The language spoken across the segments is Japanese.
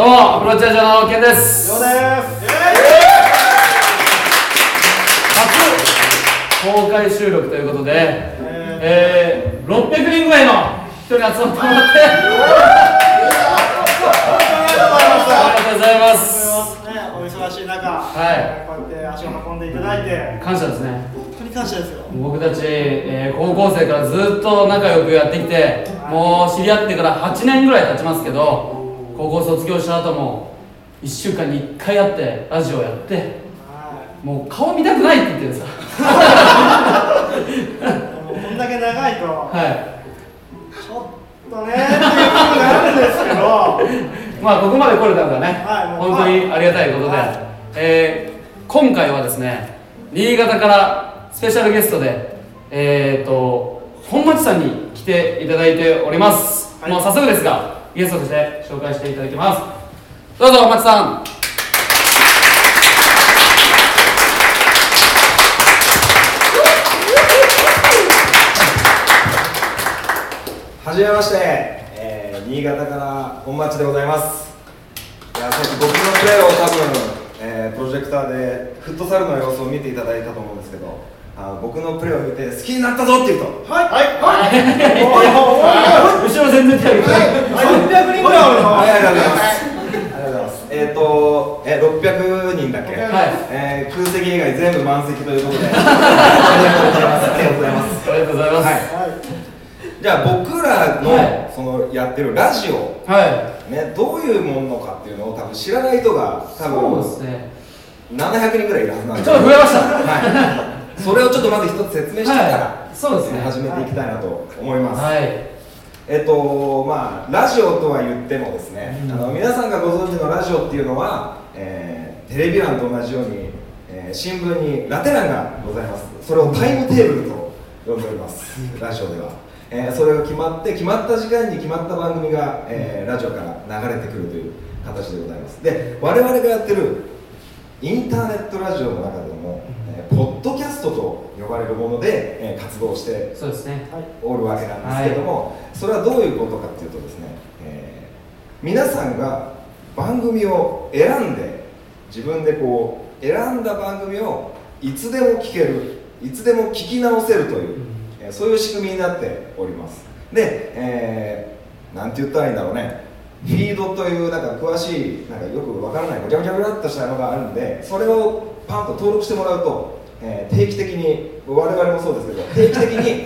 どうもアプローチラジオのケンです。ようです。初公開収録ということで、えー、600人ぐらいの人に集まってもらって。ありがとうございます。ね、お忙しい中、はい。こうやって足を運んでいただいて、感謝ですね。本当に感謝ですよ。僕たち、えー高校生からずっと仲良くやってきてもう知り合ってから8年ぐらい経ちますけど高校卒業した後も1週間に1回会ってラジオやってはもう顔見たくないって言ってるんですよ。い。もうこんだけ長いと、はい。ちょっとね、っていう部分があるんですけど、まあここまで来れたのがね、はい。本当にありがたいことで、はい。えー今回はですね新潟からスペシャルゲストでえー、と本町さんに来ていただいております、はい。もう早速ですがゲストとして紹介していただきます。どうぞ本町さん。はじめまして、えー新潟から本町でございます。いやさっき僕のプレーを多分、えープロジェクターでフットサルの様子を見ていただいたと思うんですけど。あ僕のプレーを見て好きになったぞっていうと。はい、はい、はい、後ろ全然手挙げてない。300人ぐらい。あるのはい。ありがとうござい。ますありがとうございます。えっ、と、えー、600人だっけ、はい。えー空席以外全部満席ということで。ありがとうございます。ありがとうございます。ありがとうございますはい。はい、じゃあ僕らの、はい。そのやってるラジオ。はい、ね、どういうものかっていうのを多分知らない人が多分そうですね。700人ぐらいいるはずなんで。ちょっと増えました。はい、それをちょっとまず一つ説明してから、はい。そうですね。始めていきたいなと思います、はい。えっとまあラジオとは言ってもですね、うん。あの皆さんがご存知のラジオっていうのは、えーテレビ欄と同じように、えー新聞にラテ欄がございます。それをタイムテーブルと呼んでおります。ラジオでは、えーそれが決まって決まった時間に決まった番組が、えーラジオから流れてくるという形でございます。で我々がやってるインターネットラジオの中でも、ストと呼ばれるもので、えー活動しておるわけなんですけども、それはどういうことかっていうとですね、えー皆さんが番組を選んで自分でこう選んだ番組をいつでも聞けるいつでも聞き直せるという、えーそういう仕組みになっております。で、えーなんて言ったらいいんだろうね。フィードというなんか詳しいなんかよくわからないごちゃごちゃごちゃっとしたのがあるんでそれをパンと登録してもらうと、えー定期的に我々もそうですけど 定期的に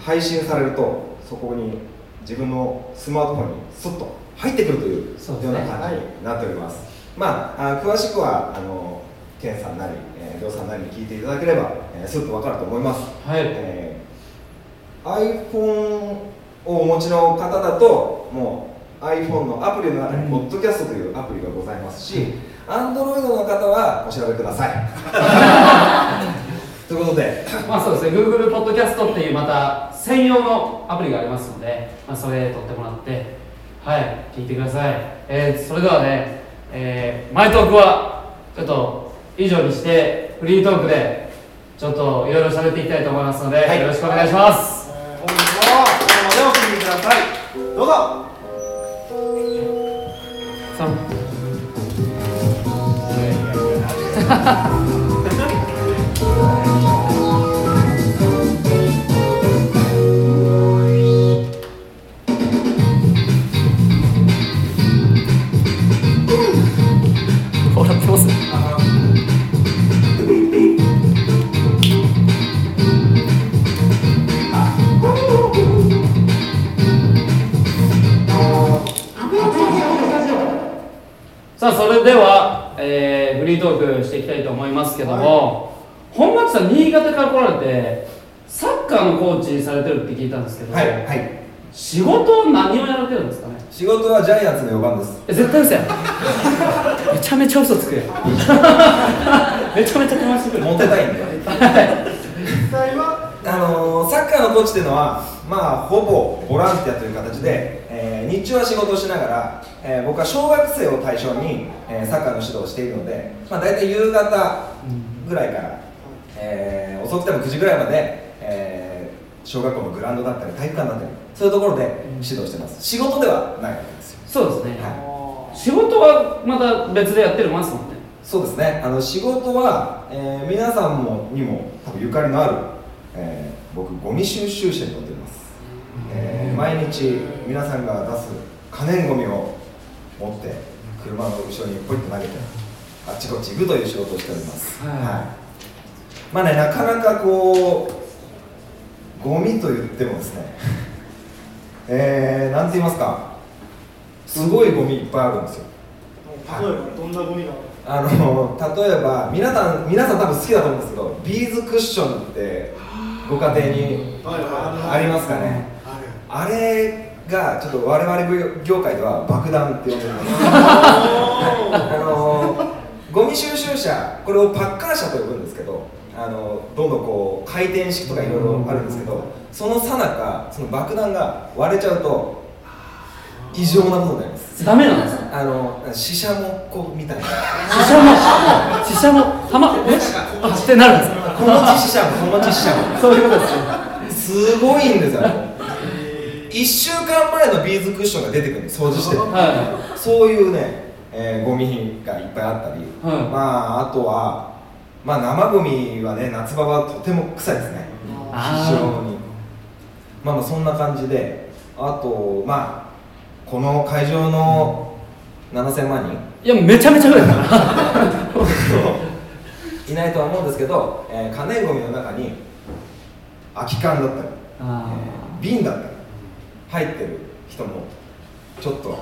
配信されるとそこに自分のスマートフォンにスッと入ってくるというような感じになっております。まああ詳しくはあのケンさんなり、えー、りょうさんなりに聞いていただければ、えー、スッとわかると思います、はい。えー iPhone をお持ちの方だともう iPhone のアプリの中に、うん。Podcast というアプリがございますし、Android の方はお調べください ということでまあそうですね、Google ポッドキャストっていうまた専用のアプリがありますので、まあ、それ取ってもらって、はい、聞いてください。えーそれではね、えー、マイトークはちょっと以上にして、フリートークでちょっといろいろ喋っていきたいと思いますので、はいよろしくお願いします。えー本日も最後までお聞きください。どうぞ。さあそれでは、えーフリートークますけども、本町さん新潟から来られてサッカーのコーチされてるって聞いたんですけど、はいはい。仕事何をやられてるんですかね？仕事はジャイアンツの4番です。え絶対嘘やん。めちゃめちゃ嘘つくやん。めちゃめちゃかましてくるモテたいんで。実際は、あのーサッカーのコーチっていうのは、まあ、ほぼボランティアという形で、えー日中は仕事をしながら、えー僕は小学生を対象に、えーサッカーの指導をしているので、まあ、大体夕方ぐらいから、えー遅くても9時ぐらいまで、えー小学校のグラウンドだったり体育館だったりそういうところで指導してます。仕事ではないわけですよ。そうですね、は仕事はまた別でやってるますもんね。そうですね。あの仕事は、えー皆さんもにも多分ゆかりのある、えー僕ゴミ収集車に乗ってます、えー毎日皆さんが出す可燃ゴミを持って車の後ろにポイッと投げてあっちこっち行くという仕事をしております。はい。まあねなかなかこうゴミと言ってもですね えー、なんて言いますかすごいゴミいっぱいあるんですよ。例えばどんなゴミがあの？例えば皆さん皆さん多分好きだと思うんですけどビーズクッションってご家庭にありますかね？あれがちょっと我々業界では爆弾って呼んでますあのゴミ収集車これをパッカー車と呼ぶんですけどあのどんどんこう回転式とかいろいろあるんですけどそのさなかその爆弾が割れちゃうと異常なことになります。ダメなんですか？あの死者もこみたいな死者も死者もはまえあってなるんですか？この死者もこの死者も。そういうことですね。すごいんですよ1週間前のビーズクッションが出てくるんです掃除して。るはそういうね、えーゴミがいっぱいあったり、はい。まああとは、まあ、生ゴミはね夏場はとても臭いですね。非常に。まあまあそんな感じであとまあこの会場の7000万人。いいやめちゃめちゃ増えた。ないないとは思うんですけど、えー可燃ゴミの中に空き缶だったりあえー瓶だったり入ってる人もちょっと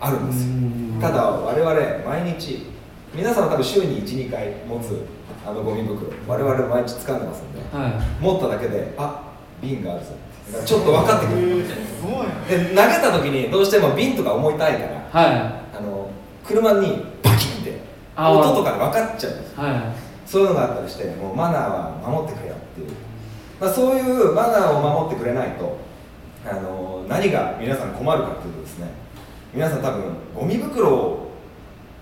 あるんですよ。うん。ただ我々毎日皆さんは多分週に12回持つあのゴミ袋我々毎日掴んでますんでーはい。持っただけであ瓶があるぞ。ちょっと分かってくる。すごいで投げた時にどうしても瓶とか重たいからはい。あの車にバキンって音とかで分かっちゃうんですはい。そういうのがあったりしてもうマナーは守ってくれよっていう、まあ、そういうマナーを守ってくれないとあの何が皆さん困るかっていうとですね皆さん多分ゴミ袋を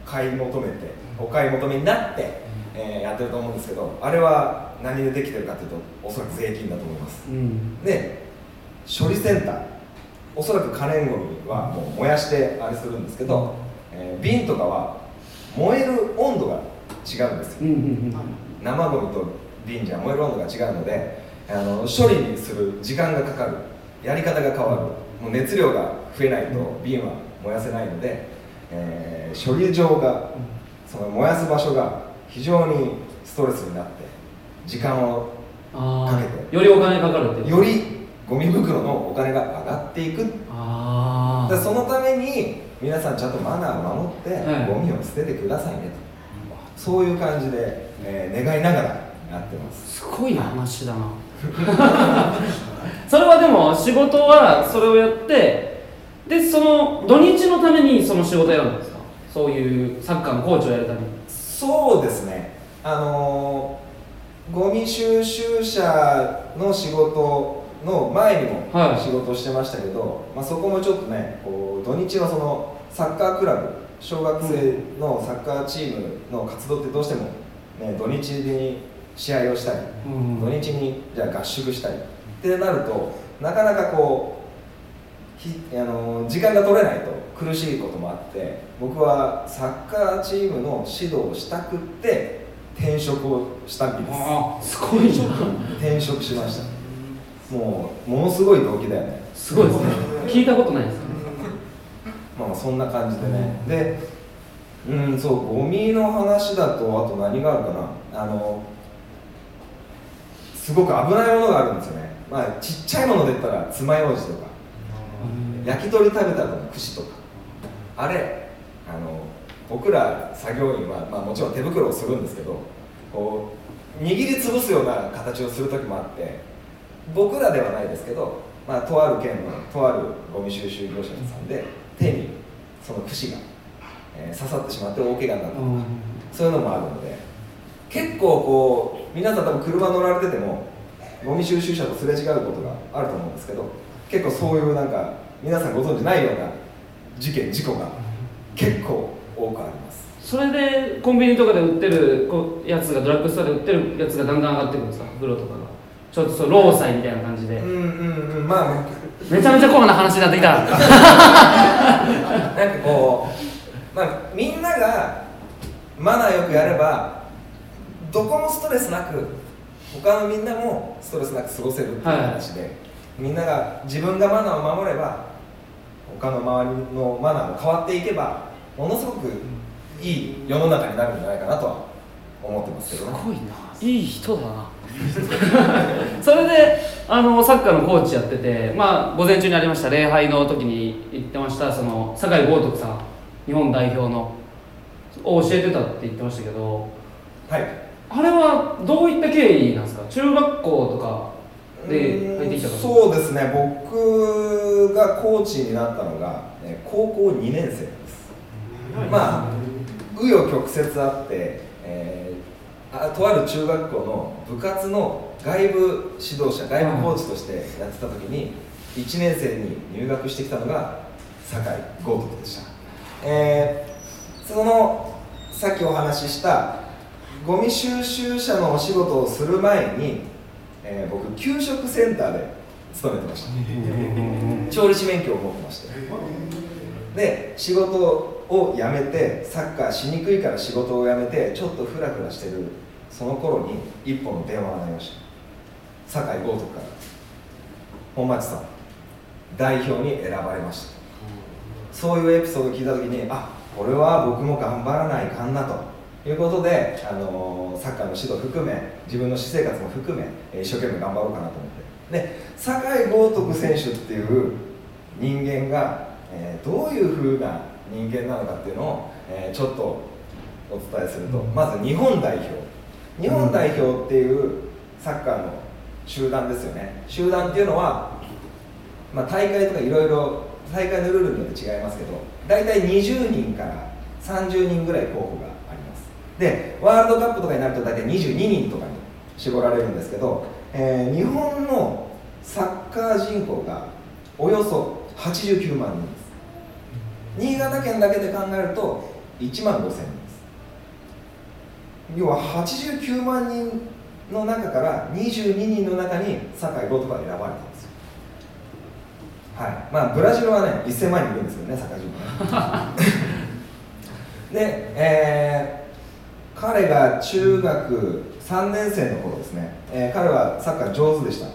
買い求めてお買い求めになって、えーやってると思うんですけどあれは何でできてるかっていうとおそらく税金だと思います。うん。で処理センターおそらく可燃ゴミはもう燃やしてあれするんですけど、えー瓶とかは燃える温度が違うんですよ。うんうんうん。生ゴミと瓶じゃ燃える温度が違うのであの処理にする時間がかかるやり方が変わる。もう熱量が増えないと瓶は燃やせないので、えー処理場がその燃やす場所が非常にストレスになって時間をあかけあよりお金かかるってよりゴミ袋のお金が上がっていく。あそのために皆さんちゃんとマナーを守ってはい。ゴミを捨ててくださいねと。そういう感じで、えー願いながらやってます。すごい話だな それはでも仕事はそれをやってでその土日のためにその仕事をやるんですか？そういうサッカーのコーチをやるために。そうですね。あのーゴミ収集車の仕事の前にもはい。仕事をしてましたけど、まあ、そこもちょっとねこう土日はそのサッカークラブ小学生のサッカーチームの活動ってどうしても、ね、土日に試合をしたりうん土日にじゃあ合宿したり。ってなるとなかなかこうひあの時間が取れないと苦しいこともあって僕はサッカーチームの指導をしたくって転職をしたんです。すごいな。転職しました。もうものすごい動機だよね。すごいですね。聞いたことないですね。まあまあそんな感じでね。でうんそうゴミの話だとあと何があるかな。あのすごく危ないものがあるんですよね。まあちっちゃいもので言ったら爪楊枝とか焼き鳥食べた後の串とか。あれあの僕ら作業員は、まあ、もちろん手袋をするんですけどこう握りつぶすような形をする時もあって僕らではないですけど、まあ、とある県のとあるゴミ収集業者さんで手にその串が、えー刺さってしまって大怪我になったとか、そういうのもあるので結構こう皆さん多分車乗られててもゴミ収集車とすれ違うことがあると思うんですけど結構そういうなんか皆さんご存知ないような事件事故が結構多くあります。それでコンビニとかで売ってるやつがドラッグストアで売ってるやつがだんだん上がってくるんですか？袋とかがちょっとそう労災みたいな感じで。うんうんうん。まあめちゃめちゃコアな話になってきた。なんかこうまあ、みんながマナーよくやればどこもストレスなく他のみんなもストレスなく過ごせるっていう話で、みんなが自分がマナーを守れば他の周りのマナーも変わっていけばものすごくいい世の中になるんじゃないかなとは思ってますけどね。すごいな。いい人だな。それであのサッカーのコーチやってて、まあ、午前中にありました。礼拝の時に言ってました。その酒井豪徳さん。日本代表の。を教えてたって言ってましたけど。はいあれはどういった経緯なんですか？中学校とかで入ってきたそうですね。僕がコーチになったのがえー高校2年生なんです。まあ紆余曲折あって、えーあとある中学校の部活の外部指導者外部コーチとしてやってた時に1年生に入学してきたのが酒井豪徳でした、えーそのさっきお話ししたゴミ収集車のお仕事をする前に、えー僕給食センターで勤めてました。調理師免許を持ってまして。で仕事を辞めてサッカーしにくいから仕事を辞めてちょっとフラフラしてるその頃に一本の電話が鳴りました。酒井豪徳から。本町さん代表に選ばれました。そういうエピソードを聞いた時にあこれは僕も頑張らないかんなということで、あのーサッカーの指導含め自分の私生活も含めえー一生懸命頑張ろうかなと思って。で酒井豪徳選手っていう人間が、えーどういうふうな人間なのかっていうのを、えーちょっとお伝えすると、まず日本代表。日本代表っていうサッカーの集団ですよね。集団っていうのは、まあ、大会とかいろいろ大会のルールによって違いますけど大体20人から30人ぐらい候補がでワールドカップとかになると大体22人とかに絞られるんですけど、えー日本のサッカー人口がおよそ89万人です。新潟県だけで考えると1万5000人です。要は89万人の中から22人の中に酒井豪徳が選ばれたんですよ。はい。まあブラジルはね1000万人いるんですけどね酒井人口 で、えー彼が中学3年生の頃ですね、えー彼はサッカー上手でした。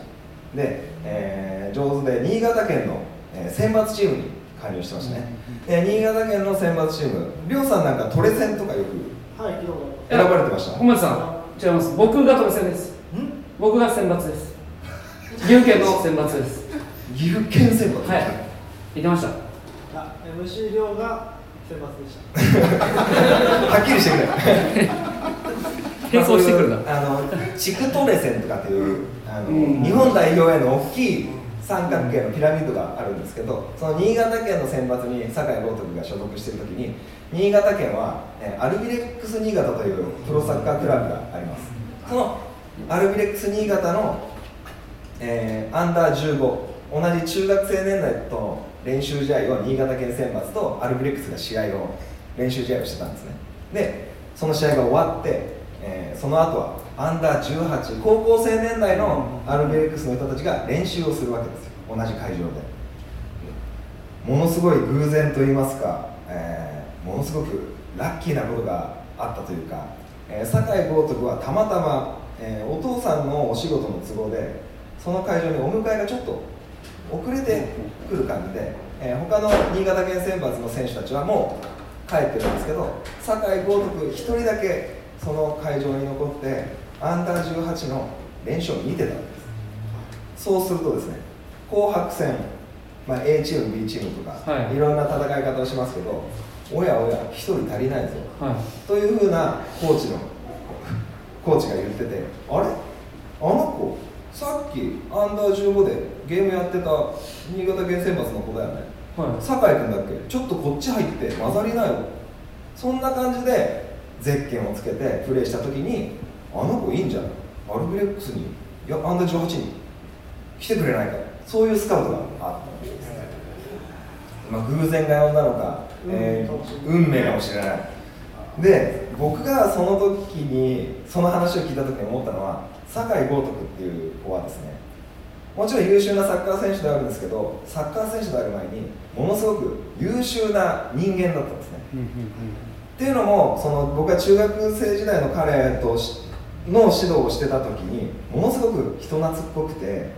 で、えー上手で新潟県の、えー選抜チームに加入してましたね、で新潟県の選抜チームりょうさんなんかトレセンとかよく。選ばれてました？本町さん違います。僕がトレセンです。ん？僕が選抜です。岐阜県の選抜です。岐阜県選抜？はい。言ってました。あ、MC 亮が選抜でした。並走してくるな。まあの地区トレセンとかっていうあの、うん。日本代表への大きい三角形のピラミッドがあるんですけどその新潟県の選抜に酒井豪徳が所属している時に新潟県は、えーアルビレックス新潟というプロサッカークラブがあります。そのアルビレックス新潟の、えーアンダー15同じ中学生年代との練習試合を新潟県選抜とアルビレックスが試合を練習試合をしてたんですね。でその試合が終わって、えーその後はアンダー18高校生年代のアルビレックスの人たちが練習をするわけですよ。同じ会場で。ものすごい偶然といいますか、えーものすごくラッキーなことがあったというか、えー酒井豪徳はたまたま、えーお父さんのお仕事の都合でその会場にお迎えがちょっと遅れてくる感じで、えー他の新潟県選抜の選手たちはもう帰ってるんですけど酒井豪徳1人だけその会場に残ってアンダー18の練習を見てたんです。そうするとですね紅白戦、まあ、A チーム B チームとか、はい。い、ろんな戦い方をしますけどおやおや1人足りないぞ。はい。というふうなコーチのコーチが言っててあれ？あの子さっきアンダー15でゲームやってた新潟県選抜の子だよねはい。酒井君だっけ？ちょっとこっち入って混ざりなよ。そんな感じでゼッケンをつけてプレーした時にあの子いいんじゃないアルビレックスに。いやアンダー18に。来てくれないか。そういうスカウトがあったんです。まあ、偶然が呼んだのか、えー運命かもしれない。で僕がその時にその話を聞いた時に思ったのは酒井豪徳っていう子はですねもちろん優秀なサッカー選手であるんですけどサッカー選手である前にものすごく優秀な人間だったんですね。っていうのもその僕が中学生時代の彼としの指導をしてた時にものすごく人懐っこくて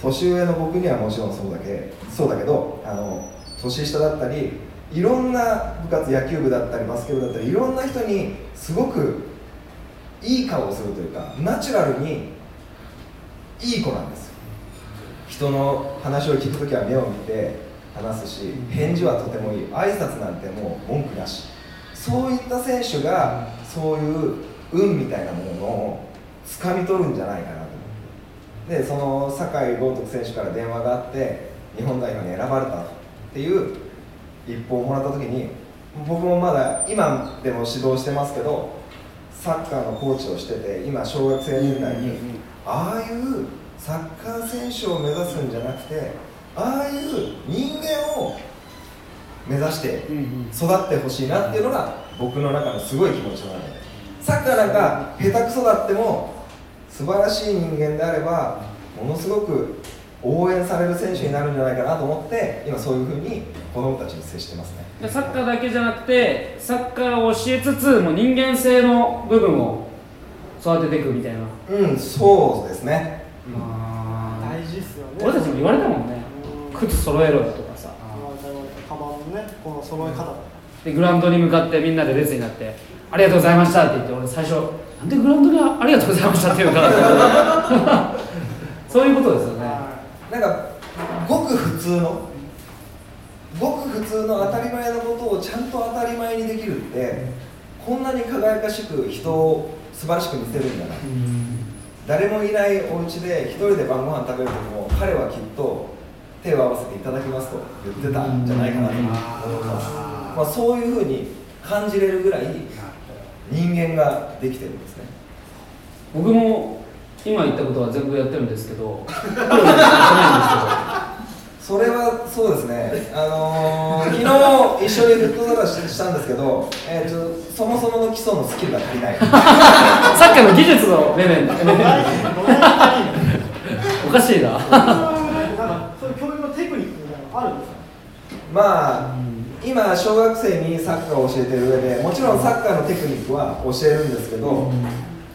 年上の僕にはもちろんそうだけそうだけどあの年下だったりいろんな部活野球部だったりバスケ部だったりいろんな人にすごくいい顔をするというかナチュラルにいい子なんです。よ人の話を聞く時は目を見て話すし返事はとてもいい。挨拶なんてもう文句なし。そういった選手がそういう運みたいなものを掴み取るんじゃないかなと思って。でその酒井豪徳選手から電話があって日本代表に選ばれたっていう一報をもらった時に僕もまだ今でも指導してますけどサッカーのコーチをしてて今小学生年代にああいうサッカー選手を目指すんじゃなくてああいう人間を目指して育ってほしいなっていうのが僕の中のすごい気持ちなのでサッカーなんか下手くそだっても素晴らしい人間であればものすごく応援される選手になるんじゃないかなと思って今そういうふうに子供たちに接してますね。でサッカーだけじゃなくてサッカーを教えつつもう人間性の部分を育てていくみたいな、うんそうですね大事っすよね。俺たちも言われたもんね。うん。靴揃えろよとかさ。カバンのねこの揃え方でグラウンドに向かってみんなで列になって「ありがとうございました」って言って俺最初「なんでグラウンドでありがとうございました」って言うのかな そういうことですよね。はなんかごく普通のごく普通の当たり前のことをちゃんと当たり前にできるってこんなに輝かしく人を素晴らしく見せるんだな誰もいないお家で一人で晩ご飯食べる時も彼はきっと手を合わせていただきますと言ってたんじゃないかなと思います、まあ、そういうふうに感じれるぐらい人間ができてるんですね。僕も今言ったことは全部やってるんですけどないんです それはそうですね、あのー、昨日一緒にフットサルししたんですけど、えー、とそもそもの基礎のスキルが足りない。サッカーの技術のレベルおかしいな。そういう教育のテクニックみたいなのあるんですか？まあ今小学生にサッカーを教えてる上でもちろんサッカーのテクニックは教えるんですけど、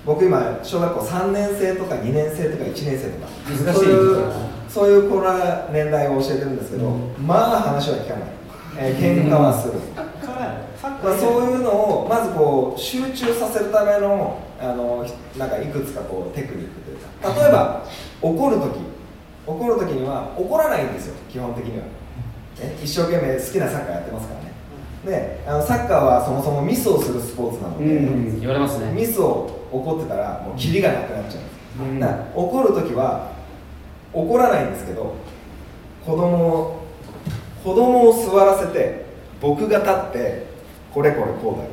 僕今小学校3年生とか2年生とか1年生とか。難しいそういうそういう子ら年代を教えてるんですけど、うん。まあ話は聞かない、えー喧嘩はする、まあ、ーそういうのをまずこう集中させるためのあのなんかいくつかこうテクニックというか。例えば怒る時。怒る時には怒らないんですよ基本的には、ね、一生懸命好きなサッカーやってますからね。であのサッカーはそもそもミスをするスポーツなのうで、ん。言われますね。ミスを怒ってたらもうキリがなくなっちゃう。ん。です、うん怒る時は怒らないんですけど子供を子供を座らせて僕が立ってこれこれこうだよ。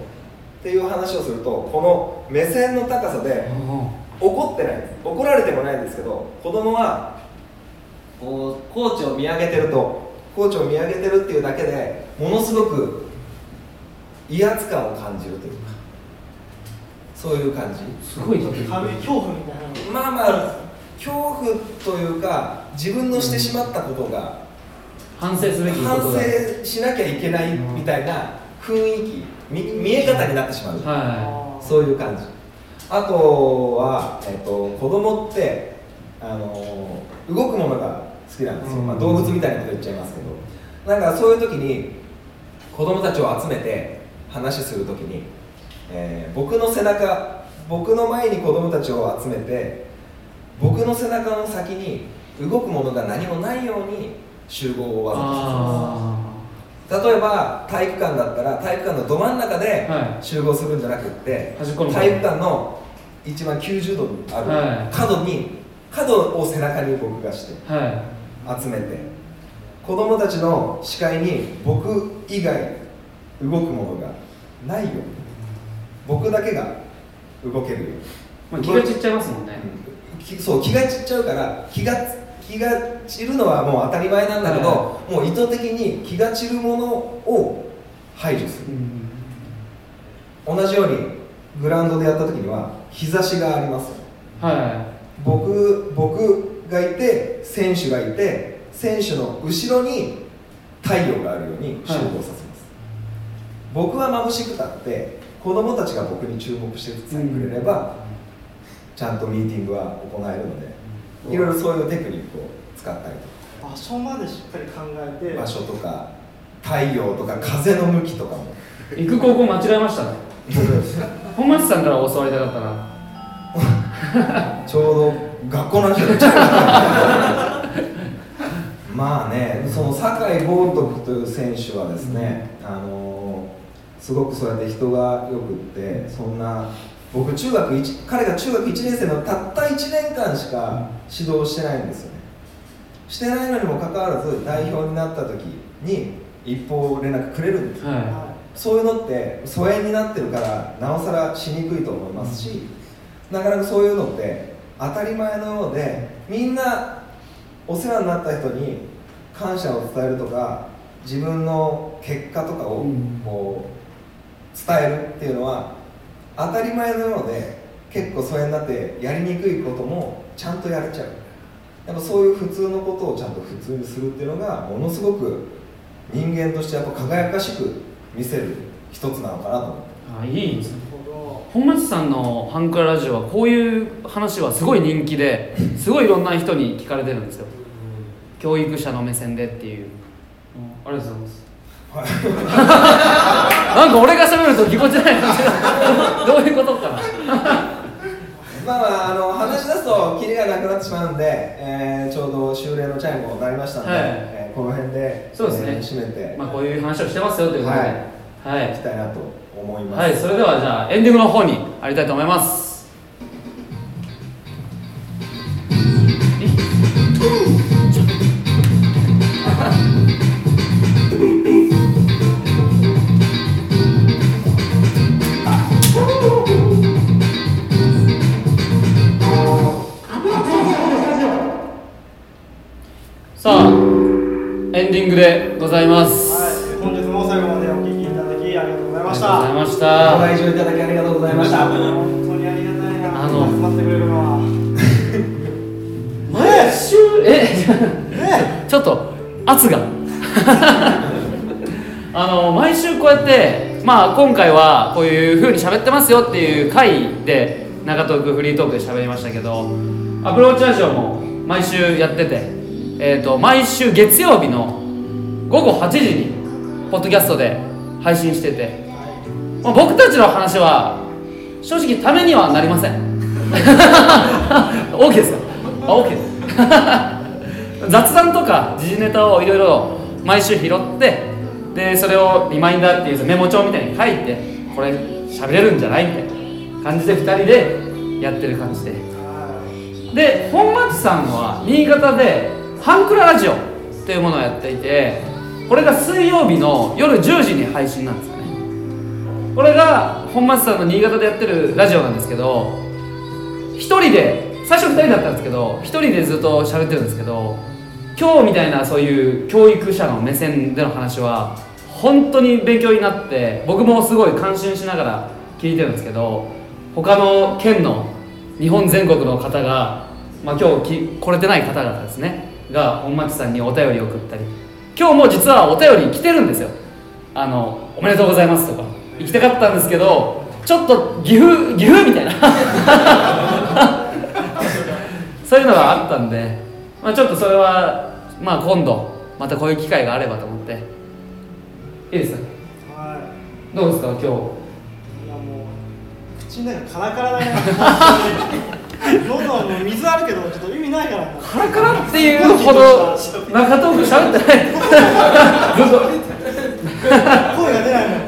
っていう話をするとこの目線の高さで怒ってない。です怒られてもないんですけど子供はこうコーチを見上げてるとコーチを見上げてるっていうだけでものすごく威圧感を感じるというかそういう感じ。すごい恐怖みたいなの。まあまあ恐怖というか自分のしてしまったことが反省すべきこ反省しなきゃいけないみたいな雰囲気見見え方になってしまう。はそういう感じ。あとは、えっと、子供ってあの動くものが好きなんですよ、うん。まあ、動物みたいなこと言っちゃいますけど。なんかそういう時に子供たちを集めて話する時に、えー僕の背中僕の前に子供たちを集めて僕の背中の先に動くものが何もないように集合をいわざとさせます。あ例えば体育館だったら体育館のど真ん中ではい。集合するんじゃなくって、端っこの方体育館の一番90度にあはい。る角に、角を背中に僕がしてあはい。集めて子供たちの視界に僕以外動くものがないように僕だけが動けるように、まあ、気が散っちゃいますもんね。うん。きそう気が散っちゃうから気が気が散るのはもう当たり前なんだけど、はもう意図的に気が散るものを排除する。同じようにグラウンドでやった時には日差しがあります。は僕僕がいて選手がいて選手の後ろに太陽があるように集合させます、僕は眩しくたって子供たちが僕に注目してくれれば、ちゃんとミーティングは行えるので、いろいろそういうテクニックを使ったりと場所までしっかり考えて。か場所とか太陽とか風の向きとかも。行く高校間違えましたね。本町さんから教わりたかったな。ちょうど学校の話になっちゃうまあねその酒井豪徳という選手はですね、あのすごくそうやって人がよくってそんな僕中学1彼が中学1年生のたった1年間しか指導してないんですよね。してないのにもかかわらず代表になった時に一報連絡くれるんですよ。はそういうのって疎遠になってるからなおさらしにくいと思いますし、なかなかそういうのって当たり前のようでみんなお世話になった人に感謝を伝えるとか自分の結果とかをうん。こう伝えるっていうのは当たり前のようで結構疎遠になってやりにくいこともちゃんとやれちゃう。やっぱそういう普通のことをちゃんと普通にするっていうのがものすごく人間としてやっぱ輝かしく見せる一つなのかなと思って。いあいいですねなるほ本町さんのファンクララジオはこういう話はすごい人気ですごいいろんな人に聞かれてるんですよ。教育者の目線でっていう。ありがとうございます なんか俺が喋るとぎこちないどういうことかな。まあまああの話し出すとキリがなくなってしまうんで、えーちょうど終例のチャイムも鳴りましたので、はい。えーこの辺でそうですね。えー締めてまあこういう話をしてますよということで。はい。はい。いきたいなと思います、はい、それではじゃあエンディングの方にありたいと思います。ディングでございます。はい、本日も最後までお聞きいただきありがとうございました。ありがとうございましごた。来場いただきありがとうございました本当にありがたいな。あの集まってくれるのは。毎週え？ちょっと圧が あの毎週こうやってまあ今回はこういう風に喋ってますよっていう回で中トークフリートークで喋りましたけどアプローチラジオも毎週やっててえっ、と毎週月曜日の午後8時にポッドキャストで配信してて、まあ、僕たちの話は正直ためにはなりません。OK ですか？あ OK です雑談とか時事ネタをいろいろ毎週拾ってでそれをリマインダーっていうメモ帳みたいに書いてこれ喋れるんじゃないみたいな感じで2人でやってる感じで。で本町さんは新潟で「ハンクララジオ」というものをやっていてこれが水曜日の夜10時に配信なんですよね。これが本町さんの新潟でやってるラジオなんですけど一人で最初2人だったんですけど一人でずっと喋ってるんですけど今日みたいなそういう教育者の目線での話は本当に勉強になって僕もすごい感心しながら聞いてるんですけど他の県の日本全国の方が、まあ、今日来れてない方々ですねが本町さんにお便りを送ったり今日も実はお便り来てるんですよ。あのおめでとうございますとか。行きたかったんですけどちょっと岐阜岐阜みたいな。そういうのがあったんで、まあ、ちょっとそれは、まあ、今度またこういう機会があればと思って。いいですか？はどうですか今日？い。いやもう口の中カラカラだね。喉はもう水あるけどちょっと意味ないから。な。カラカラっていうほど中トーク喋ってない。ずっと声が出ないもん。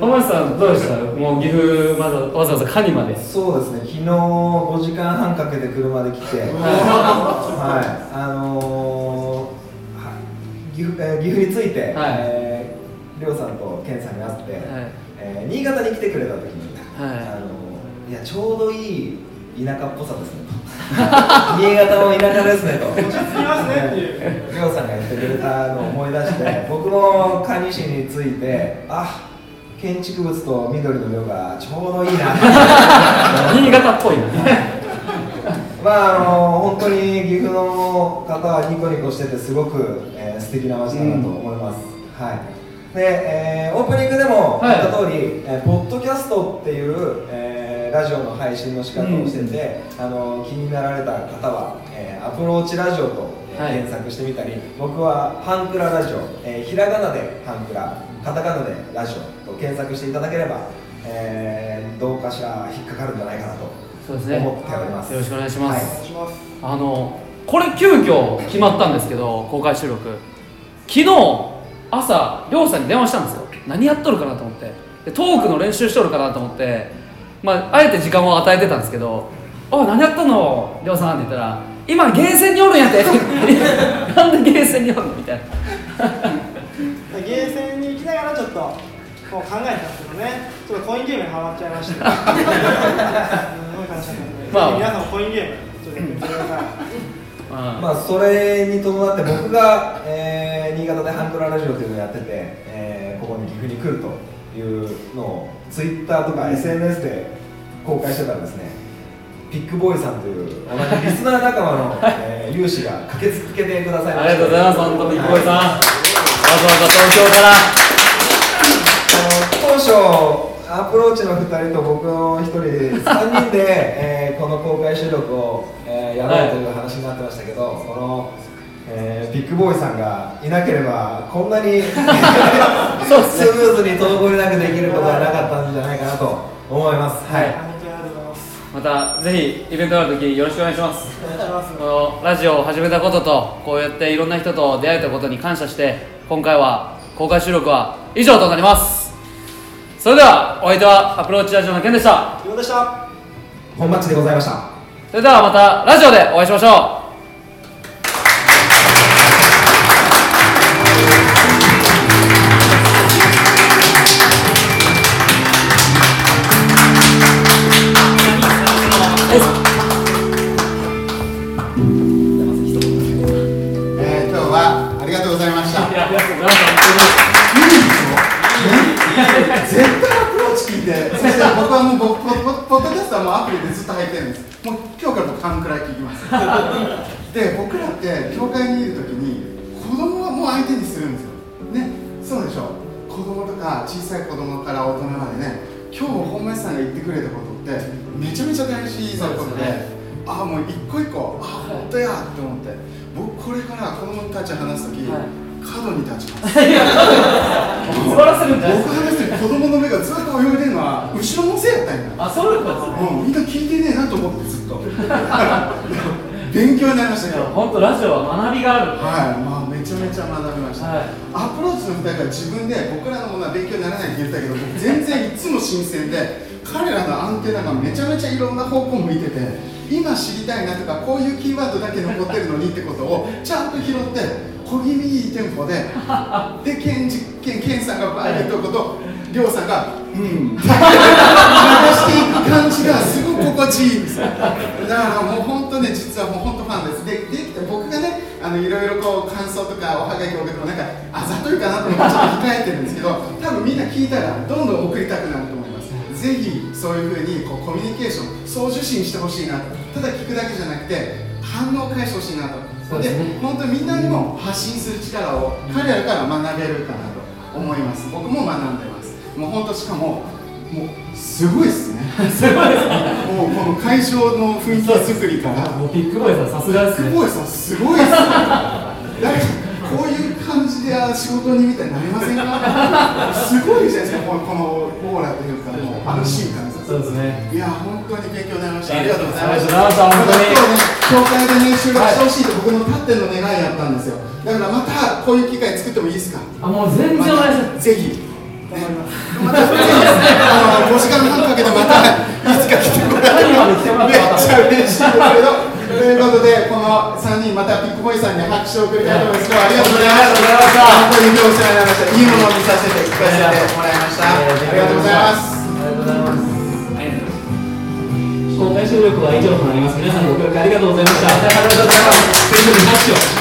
浜内さんどうでした？もう岐阜まだわざわざカニまで。そうですね。昨日5時間半かけて車で来て。はい。あのーは岐阜,、えー岐阜について、はい。えー、りょうさんと健さんに会って、えー新潟に来てくれた時に、はい。あのーいやちょうどいい田舎っぽさですね新潟も田舎ですねと。落ち着きますねっていう。りょうさんが言ってくれたのを思い出して僕も蟹市についてあ建築物と緑の色がちょうどいいな。新潟っぽいな。まああの本当に岐阜の方はニコニコしててすごく、えー素敵な街だなと思います、はい。で、えーオープニングでもはい言った通り、えーポッドキャストっていう、えーラジオの配信の仕方をしてて、あの気になられた方は、えーアプローチラジオと、えーはい。検索してみたり僕はハンクララジオ、えーひらがなでハンクラカタカナでラジオと検索していただければ、えーどうかしら引っかかるんじゃないかなとそうですね。思っております。よろしくお願いします、はい。お願いしますあのこれ急遽決まったんですけど公開収録。昨日朝りょうさんに電話したんですよ。何やっとるかなと思って。でトークの練習しとるかなと思ってまああえて時間を与えてたんですけど「おい何やっとんのりょうさん」って言ったら「今ゲーセンにおるんやって 」なんでゲーセンにおるの?」みたいな。ゲーセンに行きながらちょっとこう考えたんですけどね。ちょっとコインゲームにハマっちゃいまして。すごい楽しかったまあ皆さんもコインゲームちょっとやってみてください。ままあ、それに伴って僕が、えー新潟でハンクララジオというのをやってて、えーここに岐阜に来るというのをツイッターとか SNS で公開してたらですね。ピックボーイさんという同じリスナー仲間の、えー有志が駆けつけてくださいまありがとうございます本当にはい小井さん。わざわざ東京から。当初アプローチの2人と僕の1人3人で、えーこの公開収録を、えーやろうという話になってましたけど、この、えービッグボーイさんがいなければこんなに そうスムーズに滞りなくできることはなかったんじゃないかなと思います。はい。本当にありがとうございます。またぜひイベントがある時よろしくお願いします。お願いします。このラジオを始めたこととこうやっていろんな人と出会えたことに感謝して今回は公開収録は以上となります。それではお相手はアプローチラジオのケンでした。ようでした。本マッチでございました。それではまたラジオでお会いしましょえめちゃめちゃ大事なことでねああもう一個一個ああ本当やって思って僕これから子供たち話す時、はい。角に立ちます。僕話してる子供の目がずっと泳いでるのは後ろのせいやったんや。あそういうことですね。うん、みんな聞いてねえなと思ってずっと 勉強になりましたいけど。や本当ラジオは学びがある。はい。まあめちゃめちゃ学びました、はい。アプローチの2人が自分で僕らのものは勉強にならないって言ったけど僕全然いつも新鮮で彼らのアンテナがめちゃめちゃいろんな方向向いてて今知りたいなとかこういうキーワードだけ残ってるのにってことをちゃんと拾って小気味いいテンポで でケンジケンケンさんがバーッとことりょうさんが「うん」流していく感じがすごく心地いいんですよだからもう本当ね実はもう本当ファンですでできて僕がねあのいろいろこう感想とかおはがきを送ってもなんかあざといかなと思ってちょっと控えてるんですけど多分みんな聞いたらどんどん送りたくなると思います。ぜひそういうふうにこうコミュニケーション送受信してほしいなと。ただ聞くだけじゃなくて反応を返してほしいなとですね。本当にみんなにも発信する力を彼らから学べるかなと思います僕も学んでます。もう本当しかももうすごいですねすごいですねもうこの会場の雰囲気作りから。もうビッグボーイさんさすがですね。すごいさんすごいですね。こういう感じであ仕事にみたいになりませんか？すごいじゃないですかこのこのオーラというかもう安心感そうですね。いや本当に勉強になりました。ありがとうございました本当に今日ね教会でね収録してほしいと僕の立っての願いやったんですよ。だからまたこういう機会作ってもいいですか？あもう全然お願いします。ぜひ頑張りますまたあの5時間半かけてまたいつか来てもらえ何まで来てもらっめっちゃ嬉しいですけどということでこの3人またビッグボーイさんに拍手を送りたいと思います今日はありがとうございました本当に今日お世話になりましたいいものを見させて聞かせてもらいましたありがとうございますありがとうございます公開収録は以上となります。皆さんご協力ありがとうございました。ありがとうございます全力で拍手を。